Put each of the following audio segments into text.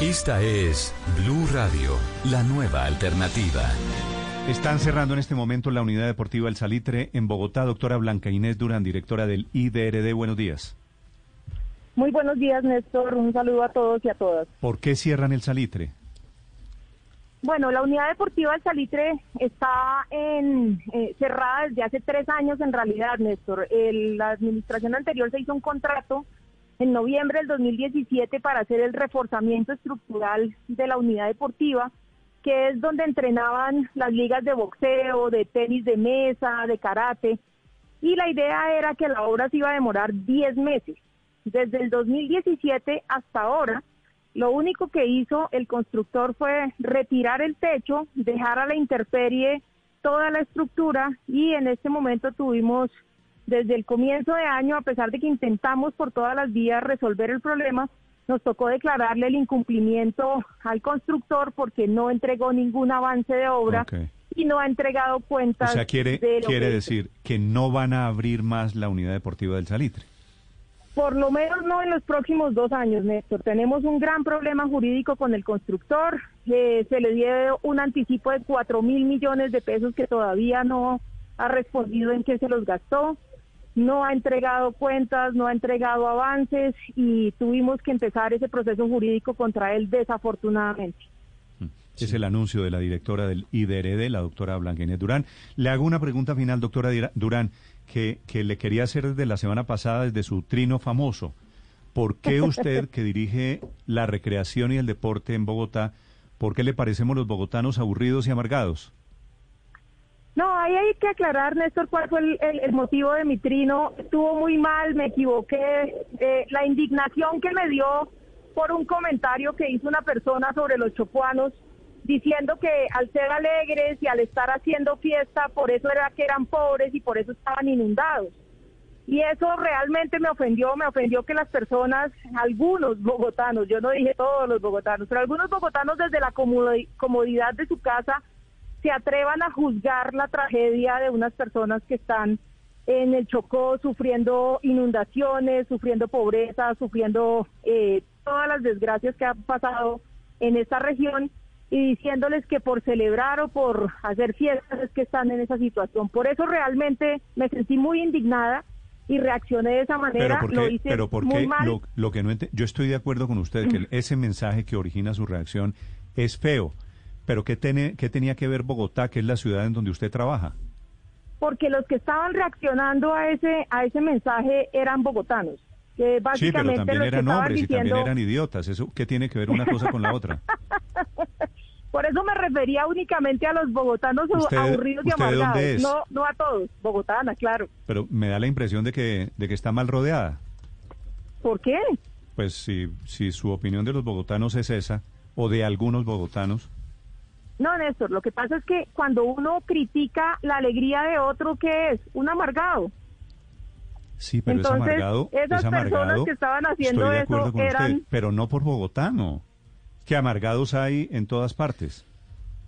Esta es Blue Radio, la nueva alternativa. Están cerrando en este momento la unidad deportiva El Salitre en Bogotá. Doctora Blanca Inés Durán, directora del IDRD. Buenos días. Muy buenos días, Néstor. Un saludo a todos y a todas. ¿Por qué cierran el Salitre? Bueno, la unidad deportiva del Salitre está en, eh, cerrada desde hace tres años en realidad, Néstor. la administración anterior se hizo un contrato en noviembre del 2017 para hacer el reforzamiento estructural de la unidad deportiva, que es donde entrenaban las ligas de boxeo, de tenis de mesa, de karate. Y la idea era que la obra se iba a demorar 10 meses. Desde el 2017 hasta ahora, lo único que hizo el constructor fue retirar el techo, dejar a la intemperie toda la estructura y en este momento tuvimos desde el comienzo de año, a pesar de que intentamos por todas las vías resolver el problema, nos tocó declararle el incumplimiento al constructor porque no entregó ningún avance de obra y no ha entregado cuentas. O sea, quiere, quiere decir que no van a abrir más la unidad deportiva del Salitre. Por lo menos no en los próximos dos años, Néstor. Tenemos un gran problema jurídico con el constructor. Eh, se le dio un anticipo de cuatro mil millones de pesos que todavía no ha respondido en qué se los gastó. No ha entregado cuentas, no ha entregado avances y tuvimos que empezar ese proceso jurídico contra él desafortunadamente. Es el anuncio de la directora del IDRD, la doctora Blanca Durán. Le hago una pregunta final, doctora Durán que, que le quería hacer desde la semana pasada, desde su trino famoso. ¿Por qué usted, que dirige la recreación y el deporte en Bogotá, por qué le parecemos los bogotanos aburridos y amargados? No, ahí hay que aclarar, Néstor, cuál fue el, motivo de mi trino. Estuvo muy mal, me equivoqué. Eh, la indignación que me dio por un comentario que hizo una persona sobre los chocuanos diciendo que al ser alegres y al estar haciendo fiesta, por eso era que eran pobres y por eso estaban inundados. Y eso realmente me ofendió, me ofendió que las personas, algunos bogotanos, yo no dije todos los bogotanos, pero algunos bogotanos desde la comodidad de su casa se atrevan a juzgar la tragedia de unas personas que están en el Chocó sufriendo inundaciones, sufriendo pobreza, sufriendo eh, todas las desgracias que han pasado en esta región y diciéndoles que por celebrar o por hacer fiestas es que están en esa situación. Por eso realmente me sentí muy indignada y reaccioné de esa manera. Pero, lo hice pero porque Lo, lo, que no yo estoy de acuerdo con usted que ese mensaje que origina su reacción es feo. Pero ¿qué, tiene, ¿qué tenía que ver Bogotá, que es la ciudad en donde usted trabaja? Porque los que estaban reaccionando a ese a ese mensaje eran bogotanos. Que básicamente sí, pero también eran hombres y también eran idiotas. ¿Eso qué tiene que ver una cosa con la otra? Por eso me refería únicamente a los bogotanos aburridos y amargados. No, no a todos, bogotana, claro. Pero me da la impresión de que, de que está mal rodeada. ¿Por qué? Pues si, si su opinión de los bogotanos es esa, o de algunos bogotanos. No, Néstor, lo que pasa es que cuando uno critica la alegría de otro, ¿qué es? Un amargado. Sí, pero es amargado. Esas personas que estaban haciendo eso eran... pero no por bogotano que amargados hay en todas partes.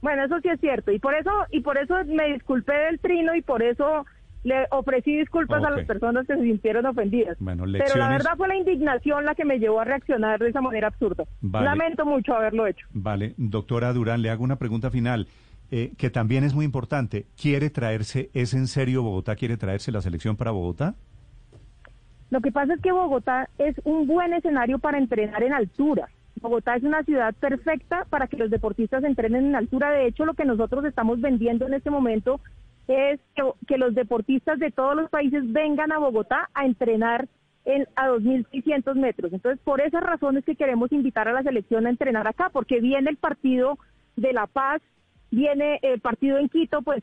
Bueno, eso sí es cierto y por eso y por eso me disculpé del trino y por eso le ofrecí disculpas a las personas que se sintieron ofendidas. Pero la verdad fue la indignación la que me llevó a reaccionar de esa manera absurda. Lamento mucho haberlo hecho. Vale, doctora Durán, le hago una pregunta final. Eh, que también es muy importante. ¿Quiere traerse, es en serio Bogotá, quiere traerse la selección para Bogotá? Lo que pasa es que Bogotá es un buen escenario para entrenar en altura. Bogotá es una ciudad perfecta para que los deportistas entrenen en altura. De hecho, lo que nosotros estamos vendiendo en este momento es que, los deportistas de todos los países vengan a Bogotá a entrenar en, a 2.600 metros. Entonces, por esas razones que queremos invitar a la selección a entrenar acá, porque viene el partido de La Paz, viene el partido en Quito, pues,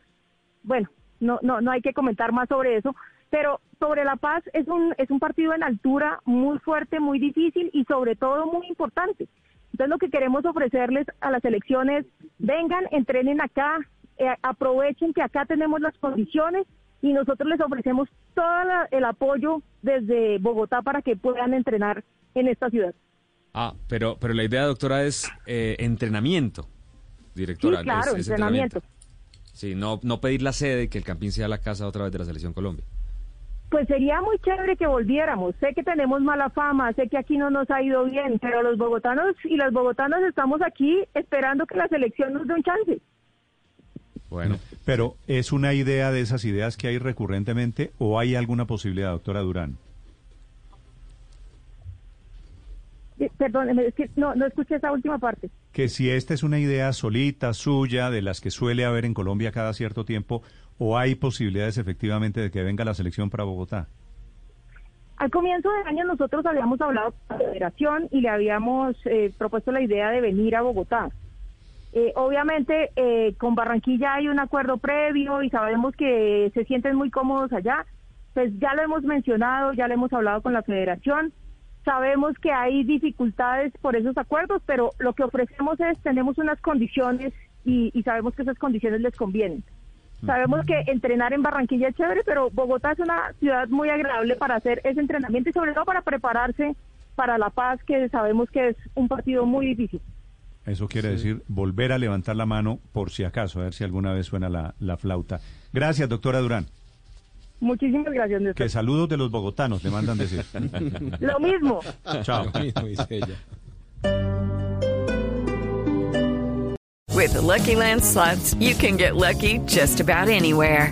bueno, no, no, no hay que comentar más sobre eso, pero sobre La Paz es un, es un partido en altura muy fuerte, muy difícil y sobre todo muy importante. Entonces lo que queremos ofrecerles a las elecciones, vengan, entrenen acá, eh, aprovechen que acá tenemos las condiciones y nosotros les ofrecemos todo el apoyo desde Bogotá para que puedan entrenar en esta ciudad. Ah, pero, pero la idea, doctora, es eh, entrenamiento, directora. Sí, claro, entrenamiento. Sí, no, no pedir la sede y que el Campín sea la casa otra vez de la Selección Colombia. Pues sería muy chévere que volviéramos. Sé que tenemos mala fama, sé que aquí no nos ha ido bien, pero los bogotanos y las bogotanas estamos aquí esperando que la selección nos dé un chance. Bueno, pero ¿es una idea de esas ideas que hay recurrentemente o hay alguna posibilidad, doctora Durán? Eh, perdón, es que no, no escuché esa última parte. Que si esta es una idea solita, suya, de las que suele haber en Colombia cada cierto tiempo, o hay posibilidades efectivamente de que venga la selección para Bogotá. Al comienzo del año nosotros habíamos hablado con la federación y le habíamos eh, propuesto la idea de venir a Bogotá. Eh, obviamente eh, con Barranquilla hay un acuerdo previo y sabemos que se sienten muy cómodos allá. Pues ya lo hemos mencionado, ya lo hemos hablado con la federación. Sabemos que hay dificultades por esos acuerdos, pero lo que ofrecemos es, tenemos unas condiciones y, y sabemos que esas condiciones les convienen. Sabemos que entrenar en Barranquilla es chévere, pero Bogotá es una ciudad muy agradable para hacer ese entrenamiento y sobre todo para prepararse para La Paz, que sabemos que es un partido muy difícil. Eso quiere decir volver a levantar la mano por si acaso, a ver si alguna vez suena la, la flauta. Gracias, doctora Durán. Muchísimas gracias, Néstor. Que saludos de los bogotanos, le mandan decir. Lo mismo. Chao. Lo mismo, dice ella. With the Lucky Land slots, you can get lucky just about anywhere.